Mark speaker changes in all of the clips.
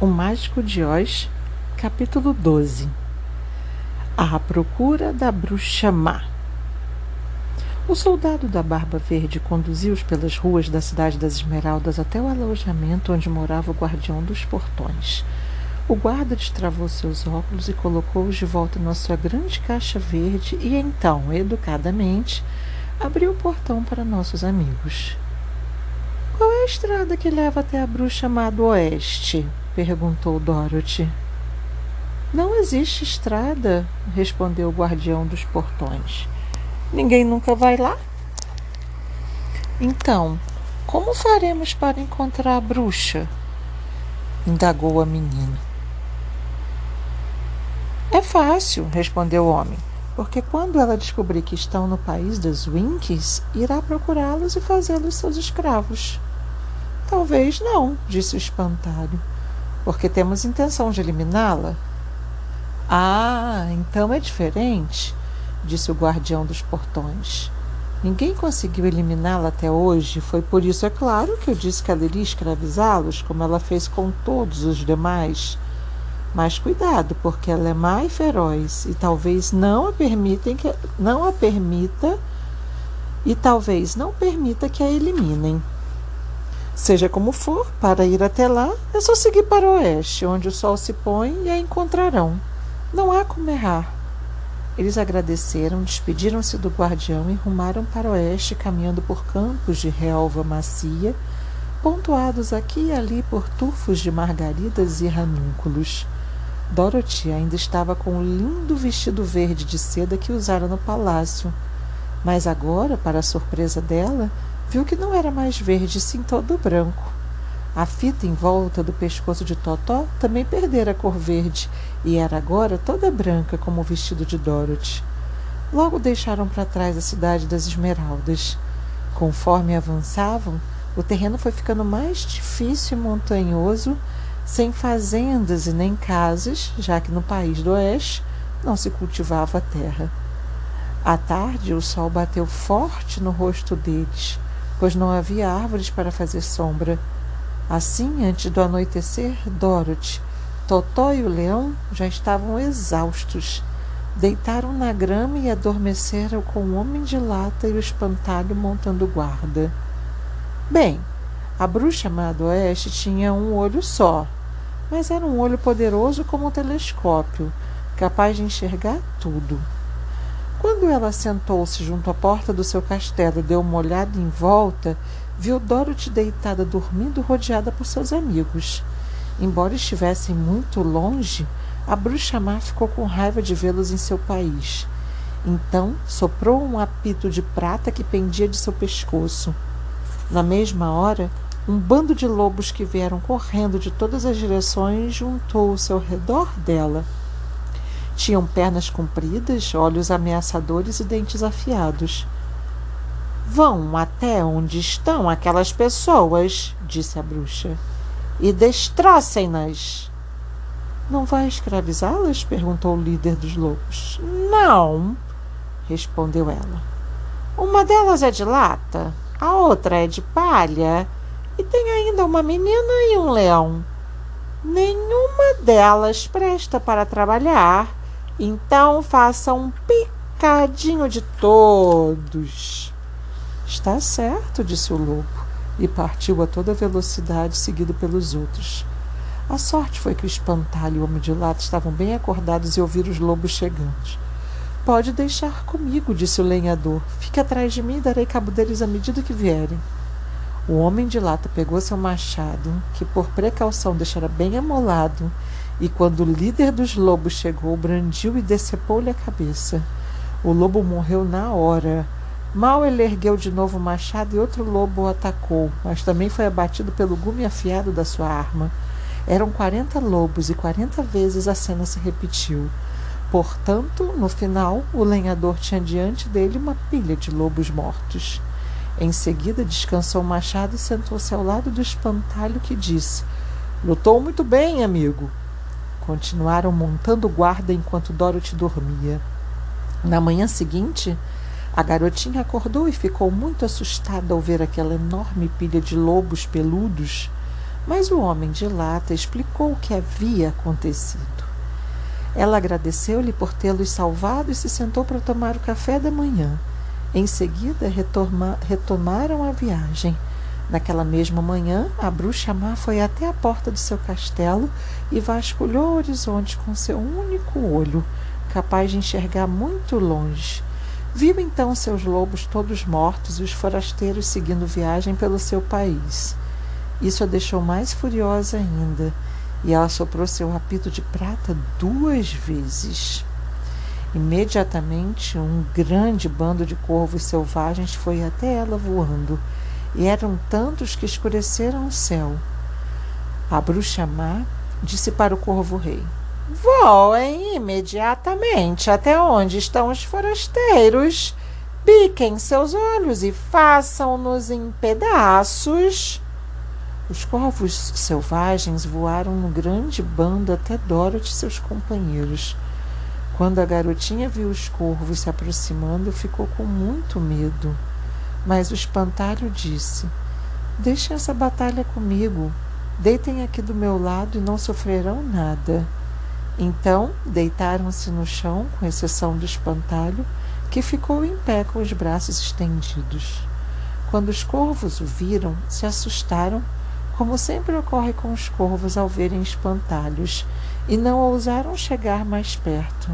Speaker 1: O Mágico de Oz, capítulo 12 À procura da bruxa má. O soldado da Barba Verde conduziu-os pelas ruas da Cidade das Esmeraldas até o alojamento onde morava o guardião dos portões. O guarda destravou seus óculos e colocou-os de volta na sua grande caixa verde e então, educadamente, abriu o portão para nossos amigos. Qual é a estrada que leva até a bruxa má do oeste? Perguntou Dorothy. Não existe estrada, respondeu o guardião dos portões. Ninguém nunca vai lá? Então, como faremos para encontrar a bruxa? indagou a menina. É fácil, respondeu o homem, porque quando ela descobrir que estão no país das Winkies, irá procurá-los e fazê-los seus escravos. Talvez não, disse o espantalho porque temos intenção de eliminá-la. Ah, então é diferente, disse o guardião dos portões. Ninguém conseguiu eliminá-la até hoje. Foi por isso, é claro, que eu disse que ela iria escravizá-los, como ela fez com todos os demais. Mas cuidado, porque ela é má e feroz, e talvez não a permitem que não a permita e talvez não permita que a eliminem. Seja como for, para ir até lá, é só seguir para o oeste, onde o sol se põe e a encontrarão. Não há como errar. Eles agradeceram, despediram-se do guardião e rumaram para o oeste, caminhando por campos de relva macia, pontuados aqui e ali por tufos de margaridas e ranúnculos. Dorothy ainda estava com o lindo vestido verde de seda que usara no palácio, mas agora, para a surpresa dela, viu que não era mais verde, sim todo branco. A fita em volta do pescoço de Totó também perdera a cor verde e era agora toda branca como o vestido de Dorothy. Logo deixaram para trás a cidade das Esmeraldas. Conforme avançavam, o terreno foi ficando mais difícil e montanhoso, sem fazendas e nem casas, já que no país do oeste não se cultivava a terra. À tarde, o sol bateu forte no rosto deles pois não havia árvores para fazer sombra. Assim, antes do anoitecer, Dorothy, Totó e o leão já estavam exaustos. Deitaram na grama e adormeceram com o homem de lata e o espantalho montando guarda. Bem, a bruxa má do oeste tinha um olho só, mas era um olho poderoso como um telescópio, capaz de enxergar tudo. Quando ela sentou-se junto à porta do seu castelo e deu uma olhada em volta, viu Dorothy deitada dormindo rodeada por seus amigos. Embora estivessem muito longe, a bruxa má ficou com raiva de vê-los em seu país. Então soprou um apito de prata que pendia de seu pescoço. Na mesma hora, um bando de lobos que vieram correndo de todas as direções juntou-se ao redor dela. Tinham pernas compridas, olhos ameaçadores e dentes afiados. Vão até onde estão aquelas pessoas, disse a bruxa, e destrocem-nas. Não vai escravizá-las? perguntou o líder dos lobos. Não, respondeu ela. Uma delas é de lata, a outra é de palha, e tem ainda uma menina e um leão. Nenhuma delas presta para trabalhar então faça um picadinho de todos. Está certo, disse o lobo, e partiu a toda velocidade, seguido pelos outros. A sorte foi que o espantalho e o homem de lata estavam bem acordados e ouviram os lobos chegando. Pode deixar comigo, disse o lenhador. Fique atrás de mim e darei cabo deles à medida que vierem. O homem de lata pegou seu machado, que por precaução deixara bem amolado, e quando o líder dos lobos chegou, brandiu e decepou-lhe a cabeça. O lobo morreu na hora. Mal ele ergueu de novo o machado e outro lobo o atacou, mas também foi abatido pelo gume afiado da sua arma. Eram quarenta lobos e quarenta vezes a cena se repetiu. Portanto, no final, o lenhador tinha diante dele uma pilha de lobos mortos. Em seguida, descansou o machado e sentou-se ao lado do espantalho que disse: Lutou muito bem, amigo. Continuaram montando guarda enquanto Dorothy dormia. Na manhã seguinte, a garotinha acordou e ficou muito assustada ao ver aquela enorme pilha de lobos peludos. mas o homem de lata explicou o que havia acontecido. Ela agradeceu-lhe por tê-los salvado e se sentou para tomar o café da manhã. Em seguida, retoma, retomaram a viagem. Naquela mesma manhã, a bruxa má foi até a porta do seu castelo e vasculhou o horizonte com seu único olho, capaz de enxergar muito longe. Viu então seus lobos todos mortos e os forasteiros seguindo viagem pelo seu país. Isso a deixou mais furiosa ainda, e ela soprou seu apito de prata duas vezes. Imediatamente, um grande bando de corvos selvagens foi até ela voando e eram tantos que escureceram o céu. A bruxa má disse para o corvo-rei: Voem imediatamente até onde estão os forasteiros. Piquem seus olhos e façam-nos em pedaços. Os corvos selvagens voaram no grande bando até Dorothy e seus companheiros. Quando a garotinha viu os corvos se aproximando, ficou com muito medo. Mas o espantalho disse: Deixem essa batalha comigo. Deitem aqui do meu lado e não sofrerão nada. Então deitaram-se no chão, com exceção do espantalho, que ficou em pé com os braços estendidos. Quando os corvos o viram, se assustaram, como sempre ocorre com os corvos ao verem espantalhos, e não ousaram chegar mais perto.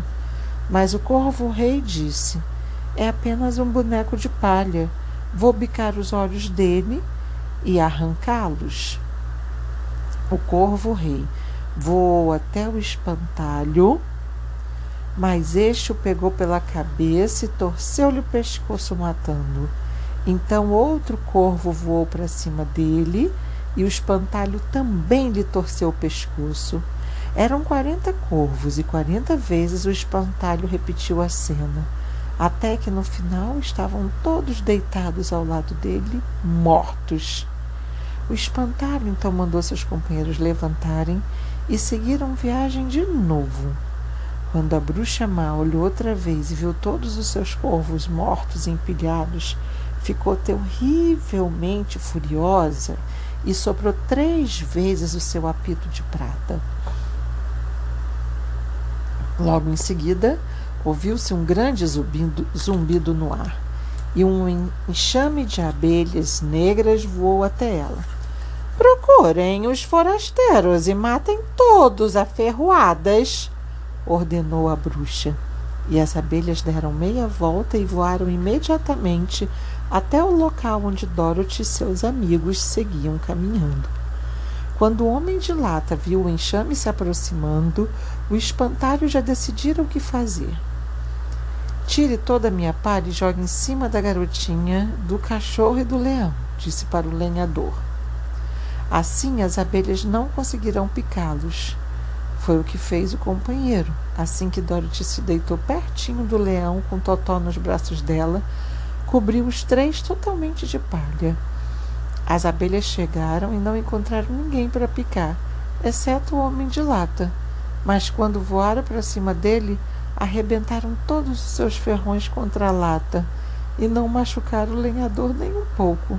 Speaker 1: Mas o corvo-rei disse: É apenas um boneco de palha Vou bicar os olhos dele e arrancá-los. O corvo-rei voou até o espantalho, mas este o pegou pela cabeça e torceu-lhe o pescoço, matando. Então outro corvo voou para cima dele e o espantalho também lhe torceu o pescoço. Eram quarenta corvos e quarenta vezes o espantalho repetiu a cena até que no final estavam todos deitados ao lado dele, mortos. O espantalho então mandou seus companheiros levantarem e seguiram viagem de novo. Quando a bruxa má olhou outra vez e viu todos os seus corvos mortos e empilhados, ficou terrivelmente furiosa e soprou três vezes o seu apito de prata. Logo em seguida, Ouviu-se um grande zumbido, zumbido no ar e um enxame de abelhas negras voou até ela. Procurem os forasteiros e matem todos a ferroadas, ordenou a bruxa. E as abelhas deram meia volta e voaram imediatamente até o local onde Dorothy e seus amigos seguiam caminhando. Quando o homem de lata viu o enxame se aproximando, o espantalho já decidira o que fazer. Tire toda a minha palha e jogue em cima da garotinha, do cachorro e do leão, disse para o lenhador. Assim as abelhas não conseguirão picá-los. Foi o que fez o companheiro. Assim que Dorothy se deitou pertinho do leão, com Totó nos braços dela, cobriu os três totalmente de palha. As abelhas chegaram e não encontraram ninguém para picar, exceto o homem de lata. Mas quando voaram para cima dele, arrebentaram todos os seus ferrões contra a lata e não machucaram o lenhador nem um pouco.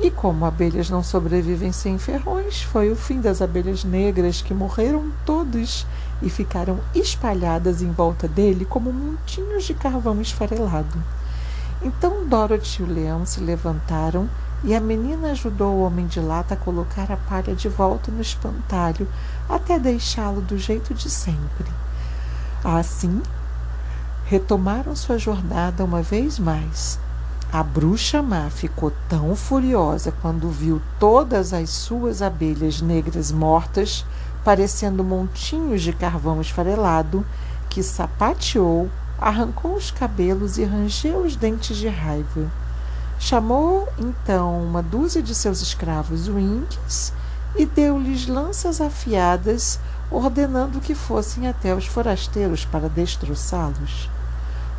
Speaker 1: E como abelhas não sobrevivem sem ferrões, foi o fim das abelhas negras que morreram todas e ficaram espalhadas em volta dele como montinhos de carvão esfarelado. Então Dorothy e o leão se levantaram e a menina ajudou o homem de lata a colocar a palha de volta no espantalho até deixá-lo do jeito de sempre. Assim, retomaram sua jornada uma vez mais. A bruxa má ficou tão furiosa quando viu todas as suas abelhas negras mortas, parecendo montinhos de carvão esfarelado, que sapateou, arrancou os cabelos e rangeu os dentes de raiva. Chamou então uma dúzia de seus escravos winks e deu-lhes lanças afiadas ordenando que fossem até os forasteiros para destroçá-los.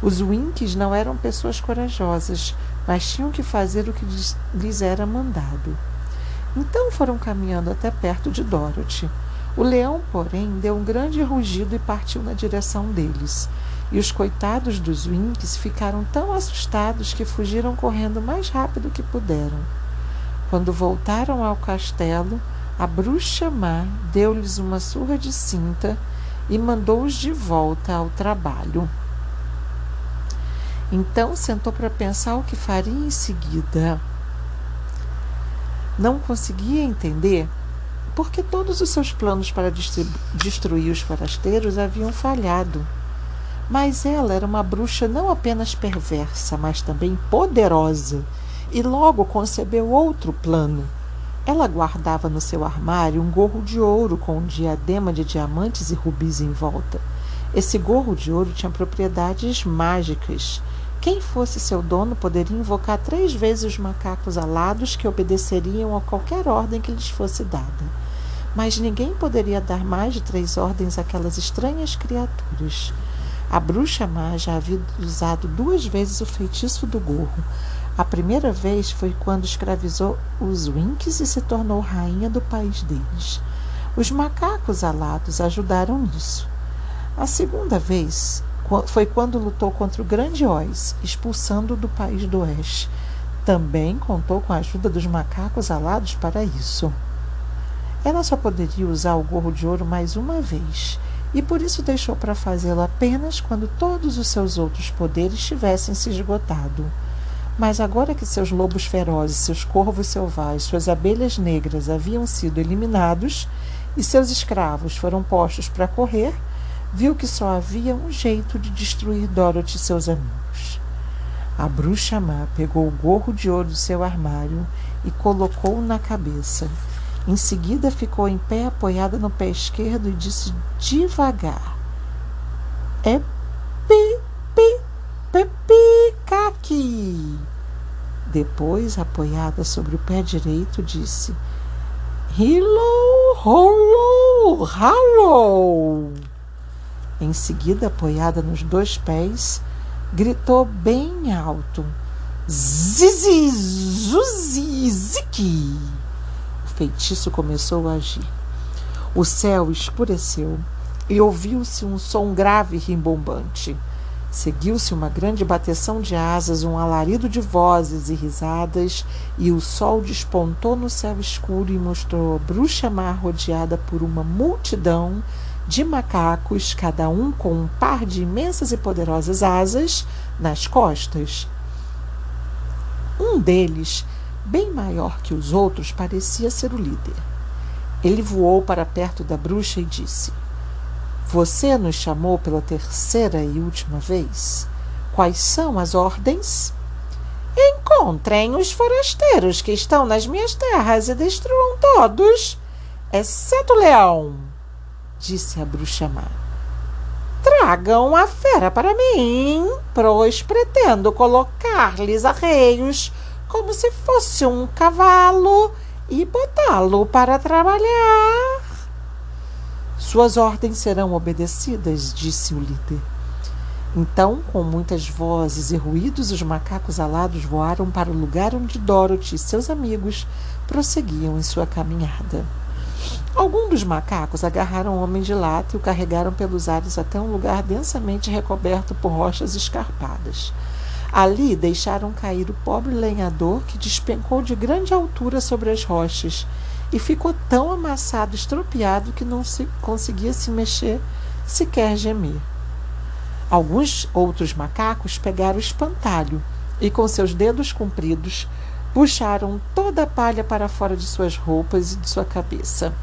Speaker 1: Os Winks não eram pessoas corajosas, mas tinham que fazer o que lhes era mandado. Então foram caminhando até perto de Dorothy. O leão, porém, deu um grande rugido e partiu na direção deles. E os coitados dos Winks ficaram tão assustados que fugiram correndo o mais rápido que puderam. Quando voltaram ao castelo, A bruxa má deu-lhes uma surra de cinta e mandou-os de volta ao trabalho. Então sentou para pensar o que faria em seguida. Não conseguia entender porque todos os seus planos para destruir os forasteiros haviam falhado. Mas ela era uma bruxa não apenas perversa, mas também poderosa, e logo concebeu outro plano. Ela guardava no seu armário um gorro de ouro com um diadema de diamantes e rubis em volta. Esse gorro de ouro tinha propriedades mágicas. Quem fosse seu dono poderia invocar três vezes os macacos alados que obedeceriam a qualquer ordem que lhes fosse dada. Mas ninguém poderia dar mais de três ordens àquelas estranhas criaturas. A bruxa má já havia usado duas vezes o feitiço do gorro. A primeira vez foi quando escravizou os Winks e se tornou rainha do país deles. Os macacos alados ajudaram nisso. A segunda vez foi quando lutou contra o Grande Oz, expulsando-o do país do Oeste. Também contou com a ajuda dos macacos alados para isso. Ela só poderia usar o gorro de ouro mais uma vez e por isso deixou para fazê-lo apenas quando todos os seus outros poderes tivessem se esgotado. Mas agora que seus lobos ferozes, seus corvos selvagens, suas abelhas negras haviam sido eliminados e seus escravos foram postos para correr, viu que só havia um jeito de destruir Dorothy e seus amigos. A bruxa má pegou o gorro de ouro do seu armário e colocou-o na cabeça. Em seguida, ficou em pé apoiada no pé esquerdo e disse devagar: É pi, pi, pi, caqui. Depois, apoiada sobre o pé direito, disse: Hello, hello, hello. Em seguida, apoiada nos dois pés, gritou bem alto: Zizi, zuzi, ziqui feitiço começou a agir. O céu escureceu e ouviu-se um som grave e rimbombante. Seguiu-se uma grande bateção de asas, um alarido de vozes e risadas, e o sol despontou no céu escuro e mostrou a bruxa má rodeada por uma multidão de macacos, cada um com um par de imensas e poderosas asas nas costas. Um deles bem maior que os outros, parecia ser o líder. Ele voou para perto da bruxa e disse: Você nos chamou pela terceira e última vez? Quais são as ordens? Encontrem os forasteiros que estão nas minhas terras e destruam todos, exceto o leão, disse a bruxa má. Tragam a fera para mim, pois pretendo colocar-lhes arreios como se fosse um cavalo e botá-lo para trabalhar. Suas ordens serão obedecidas, disse o líder. Então, com muitas vozes e ruídos, os macacos alados voaram para o lugar onde Dorothy e seus amigos prosseguiam em sua caminhada. Alguns dos macacos agarraram o homem de lata e o carregaram pelos ares até um lugar densamente recoberto por rochas escarpadas. Ali deixaram cair o pobre lenhador que despencou de grande altura sobre as rochas e ficou tão amassado, estropiado, que não se conseguia se mexer, sequer gemer. Alguns outros macacos pegaram o espantalho e, com seus dedos compridos, puxaram toda a palha para fora de suas roupas e de sua cabeça.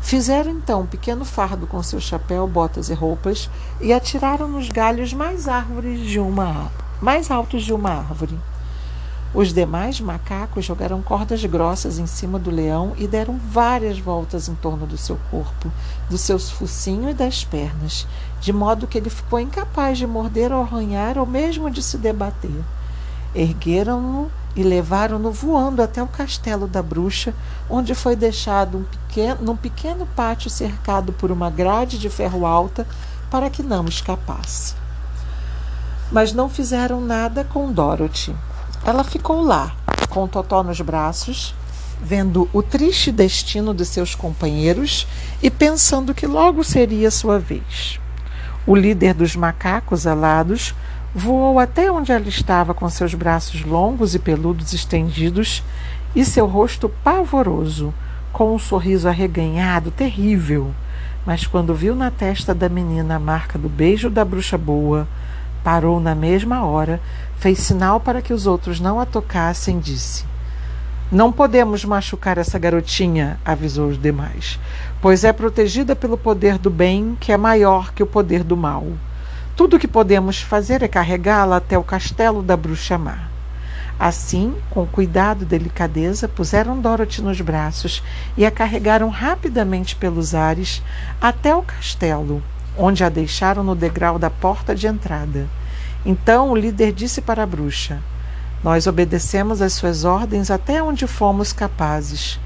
Speaker 1: Fizeram então um pequeno fardo com seu chapéu, botas e roupas e atiraram nos galhos mais árvores de uma mais altos de uma árvore. Os demais macacos jogaram cordas grossas em cima do leão e deram várias voltas em torno do seu corpo, do seu focinho e das pernas, de modo que ele ficou incapaz de morder ou arranhar ou mesmo de se debater. Ergueram-no e levaram-no voando até o castelo da bruxa, onde foi deixado um pequeno, num pequeno pátio cercado por uma grade de ferro alta para que não escapasse. Mas não fizeram nada com Dorothy. Ela ficou lá, com Totó nos braços, vendo o triste destino de seus companheiros e pensando que logo seria sua vez. O líder dos macacos alados voou até onde ela estava com seus braços longos e peludos estendidos e seu rosto pavoroso, com um sorriso arreganhado terrível. Mas quando viu na testa da menina a marca do beijo da bruxa boa, parou na mesma hora, fez sinal para que os outros não a tocassem disse: Não podemos machucar essa garotinha, avisou os demais, pois é protegida pelo poder do bem que é maior que o poder do mal. Tudo o que podemos fazer é carregá-la até o castelo da bruxa má. Assim, com cuidado e delicadeza, puseram Dorothy nos braços e a carregaram rapidamente pelos ares até o castelo, onde a deixaram no degrau da porta de entrada. Então o líder disse para a bruxa: Nós obedecemos às suas ordens até onde fomos capazes.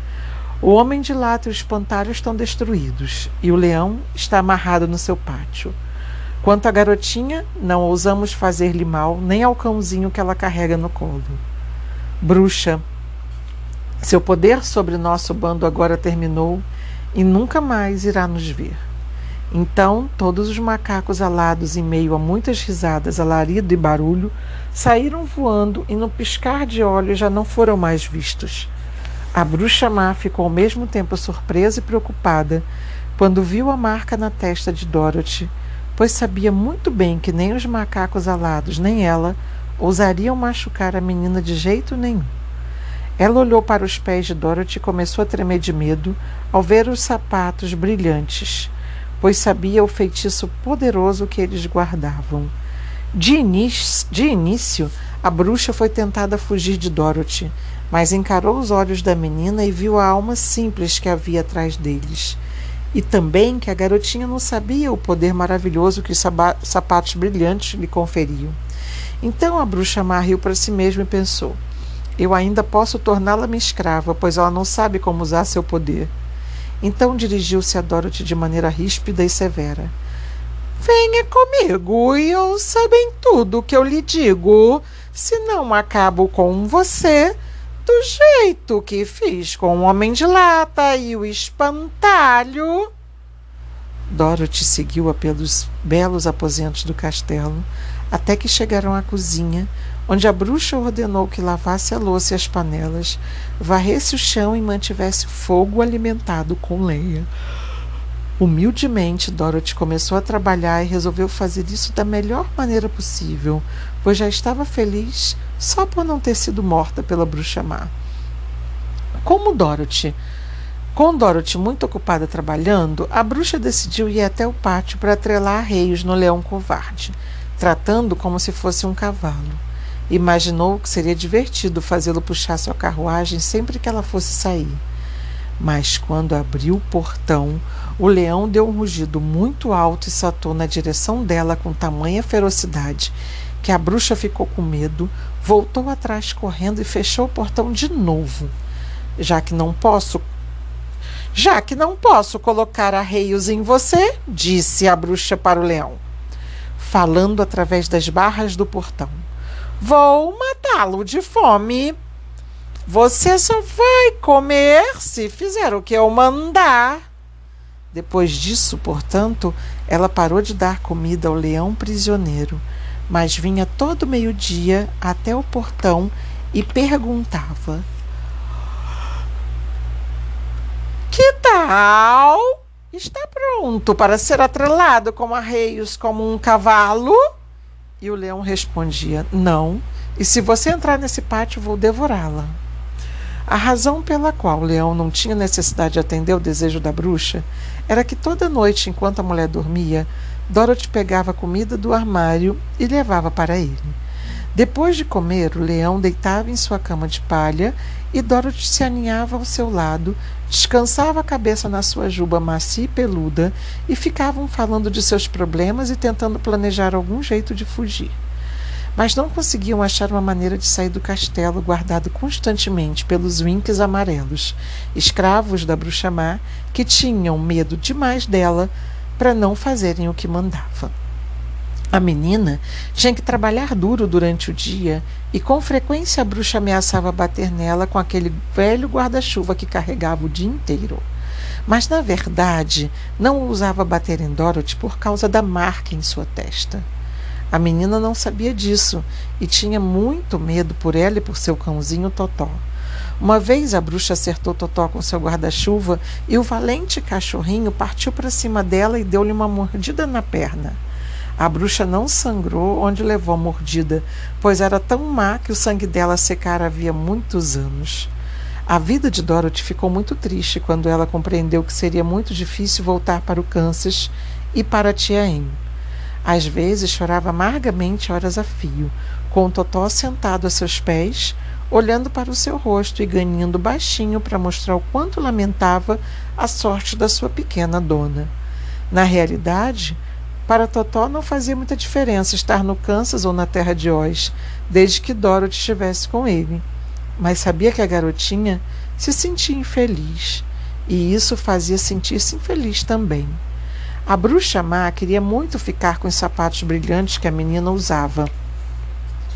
Speaker 1: O homem de lata e o espantalho estão destruídos, e o leão está amarrado no seu pátio. Quanto à garotinha, não ousamos fazer-lhe mal, nem ao cãozinho que ela carrega no colo. Bruxa, seu poder sobre nosso bando agora terminou e nunca mais irá nos ver. Então, todos os macacos alados, em meio a muitas risadas, alarido e barulho, saíram voando e, no piscar de olhos, já não foram mais vistos. A bruxa má ficou ao mesmo tempo surpresa e preocupada quando viu a marca na testa de Dorothy pois sabia muito bem que nem os macacos alados, nem ela, ousariam machucar a menina de jeito nenhum. Ela olhou para os pés de Dorothy e começou a tremer de medo ao ver os sapatos brilhantes, pois sabia o feitiço poderoso que eles guardavam. De início, de início, a bruxa foi tentada fugir de Dorothy, mas encarou os olhos da menina e viu a alma simples que havia atrás deles e também que a garotinha não sabia o poder maravilhoso que os sapatos brilhantes lhe conferiam. Então a bruxa má riu para si mesma e pensou: Eu ainda posso torná-la minha escrava, pois ela não sabe como usar seu poder. Então dirigiu-se a Dorothy de maneira ríspida e severa. Venha comigo e ouça bem tudo o que eu lhe digo. Se não acabo com você, do jeito que fiz com o Homem de Lata e o Espantalho. Dorothy seguiu-a pelos belos aposentos do castelo até que chegaram à cozinha, onde a bruxa ordenou que lavasse a louça e as panelas, varresse o chão e mantivesse fogo alimentado com lenha. Humildemente, Dorothy começou a trabalhar e resolveu fazer isso da melhor maneira possível, pois já estava feliz só por não ter sido morta pela bruxa má. Como Dorothy, com Dorothy muito ocupada trabalhando, a bruxa decidiu ir até o pátio para atrelar arreios no leão covarde, tratando como se fosse um cavalo. Imaginou que seria divertido fazê-lo puxar sua carruagem sempre que ela fosse sair. Mas quando abriu o portão, o leão deu um rugido muito alto e saltou na direção dela com tamanha ferocidade que a bruxa ficou com medo, voltou atrás correndo e fechou o portão de novo. Já que não posso já que não posso colocar arreios em você, disse a bruxa para o leão, falando através das barras do portão. Vou matá-lo de fome. Você só vai comer se fizer o que eu mandar. Depois disso, portanto, ela parou de dar comida ao leão prisioneiro mas vinha todo meio-dia até o portão e perguntava: Que tal? Está pronto para ser atrelado com arreios como um cavalo? E o leão respondia: Não, e se você entrar nesse pátio, vou devorá-la. A razão pela qual o leão não tinha necessidade de atender o desejo da bruxa era que toda noite, enquanto a mulher dormia, Dorothy pegava comida do armário e levava para ele. Depois de comer, o leão deitava em sua cama de palha e Dorothy se aninhava ao seu lado, descansava a cabeça na sua juba macia e peluda e ficavam falando de seus problemas e tentando planejar algum jeito de fugir. Mas não conseguiam achar uma maneira de sair do castelo guardado constantemente pelos winks amarelos, escravos da bruxa má que tinham medo demais dela para não fazerem o que mandava. A menina tinha que trabalhar duro durante o dia e com frequência a bruxa ameaçava bater nela com aquele velho guarda-chuva que carregava o dia inteiro. Mas, na verdade, não ousava bater em Dorothy por causa da marca em sua testa. A menina não sabia disso e tinha muito medo por ela e por seu cãozinho Totó. Uma vez a bruxa acertou Totó com seu guarda-chuva e o valente cachorrinho partiu para cima dela e deu-lhe uma mordida na perna. A bruxa não sangrou onde levou a mordida, pois era tão má que o sangue dela secara havia muitos anos. A vida de Dorothy ficou muito triste quando ela compreendeu que seria muito difícil voltar para o Kansas e para a tia Em. Às vezes chorava amargamente horas a fio, com o Totó sentado a seus pés, olhando para o seu rosto e ganhando baixinho para mostrar o quanto lamentava a sorte da sua pequena dona. Na realidade, para Totó não fazia muita diferença estar no Kansas ou na terra de Oz, desde que Dorothy estivesse com ele. Mas sabia que a garotinha se sentia infeliz, e isso fazia sentir-se infeliz também. A bruxa má queria muito ficar com os sapatos brilhantes que a menina usava.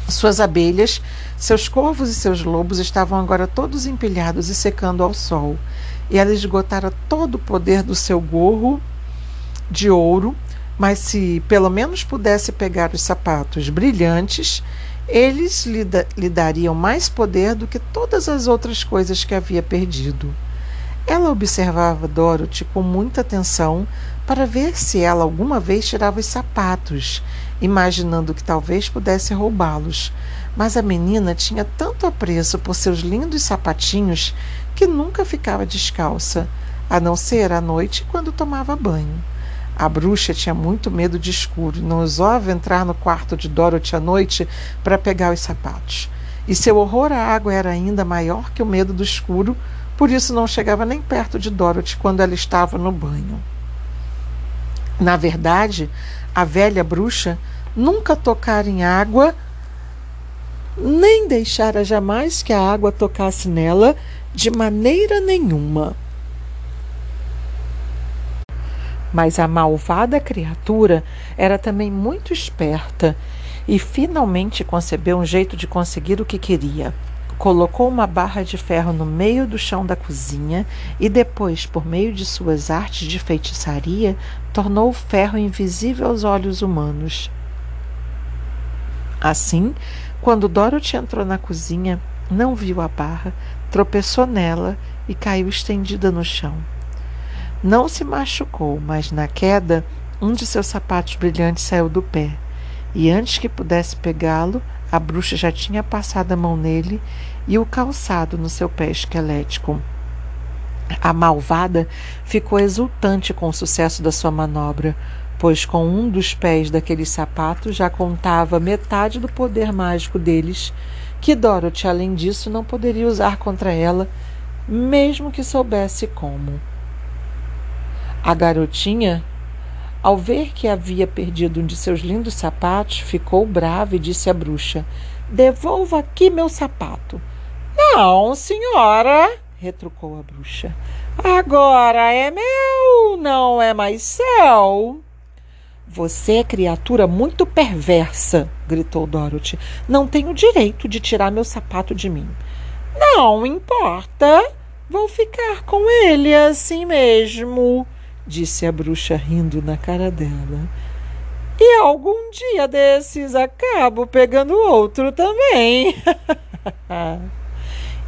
Speaker 1: Suas abelhas, seus corvos e seus lobos estavam agora todos empilhados e secando ao sol, e ela esgotara todo o poder do seu gorro de ouro, mas se pelo menos pudesse pegar os sapatos brilhantes, eles lhe, da lhe dariam mais poder do que todas as outras coisas que havia perdido. Ela observava Dorothy com muita atenção para ver se ela alguma vez tirava os sapatos, imaginando que talvez pudesse roubá-los. Mas a menina tinha tanto apreço por seus lindos sapatinhos que nunca ficava descalça, a não ser à noite quando tomava banho. A bruxa tinha muito medo de escuro e não ousava entrar no quarto de Dorothy à noite para pegar os sapatos. E seu horror à água era ainda maior que o medo do escuro, por isso não chegava nem perto de Dorothy quando ela estava no banho. Na verdade, a velha bruxa nunca tocara em água, nem deixara jamais que a água tocasse nela de maneira nenhuma. Mas a malvada criatura era também muito esperta e finalmente concebeu um jeito de conseguir o que queria colocou uma barra de ferro no meio do chão da cozinha e depois, por meio de suas artes de feitiçaria, tornou o ferro invisível aos olhos humanos. Assim, quando Dorothy entrou na cozinha, não viu a barra, tropeçou nela e caiu estendida no chão. Não se machucou, mas na queda, um de seus sapatos brilhantes saiu do pé, e antes que pudesse pegá-lo, a bruxa já tinha passado a mão nele e o calçado no seu pé esquelético. A malvada ficou exultante com o sucesso da sua manobra, pois com um dos pés daqueles sapatos já contava metade do poder mágico deles, que Dorothy, além disso, não poderia usar contra ela, mesmo que soubesse como. A garotinha ao ver que havia perdido um de seus lindos sapatos, ficou brava e disse à bruxa: Devolva aqui meu sapato. Não, senhora, retrucou a bruxa. Agora é meu, não é mais seu. Você é criatura muito perversa, gritou Dorothy. Não tenho direito de tirar meu sapato de mim. Não importa. Vou ficar com ele assim mesmo disse a bruxa rindo na cara dela. E algum dia desses acabo pegando outro também.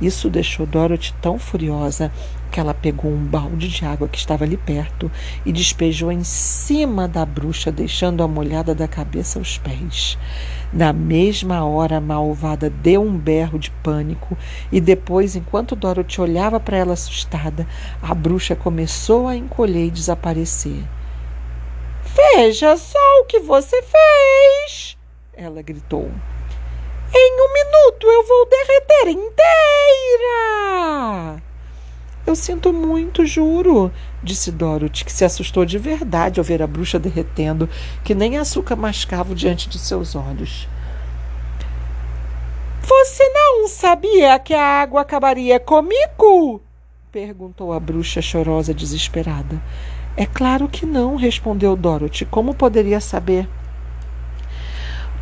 Speaker 1: Isso deixou Dorothy tão furiosa que ela pegou um balde de água que estava ali perto e despejou em cima da bruxa, deixando-a molhada da cabeça aos pés. Na mesma hora, a malvada deu um berro de pânico e depois, enquanto Dorothy olhava para ela assustada, a bruxa começou a encolher e desaparecer. Veja só o que você fez! Ela gritou. Em um minuto eu vou derreter inteira! Eu sinto muito, juro, disse Dorothy, que se assustou de verdade ao ver a bruxa derretendo, que nem açúcar mascavo diante de seus olhos. Você não sabia que a água acabaria comigo? perguntou a bruxa chorosa, desesperada. É claro que não, respondeu Dorothy. Como poderia saber?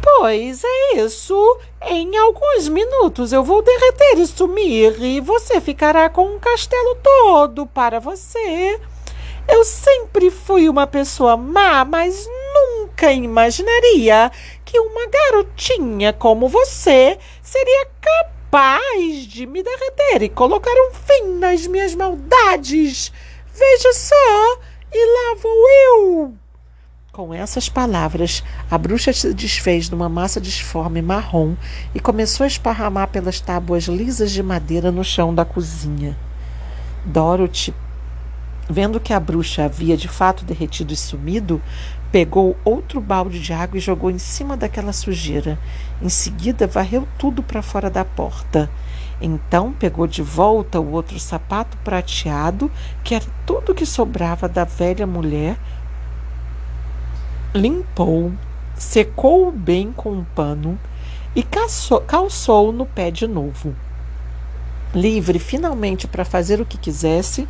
Speaker 1: Pois é isso. Em alguns minutos eu vou derreter e sumir, e você ficará com um castelo todo para você. Eu sempre fui uma pessoa má, mas nunca imaginaria que uma garotinha como você seria capaz de me derreter e colocar um fim nas minhas maldades. Veja só, e lá vou eu. Com essas palavras, a bruxa se desfez numa massa disforme marrom e começou a esparramar pelas tábuas lisas de madeira no chão da cozinha. Dorothy, vendo que a bruxa havia de fato derretido e sumido, pegou outro balde de água e jogou em cima daquela sujeira. Em seguida, varreu tudo para fora da porta. Então pegou de volta o outro sapato prateado, que era tudo que sobrava da velha mulher, limpou, secou-o bem com um pano e calçou no pé de novo. Livre finalmente para fazer o que quisesse,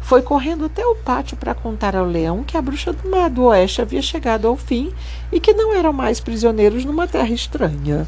Speaker 1: foi correndo até o pátio para contar ao leão que a bruxa do mar do oeste havia chegado ao fim e que não eram mais prisioneiros numa terra estranha.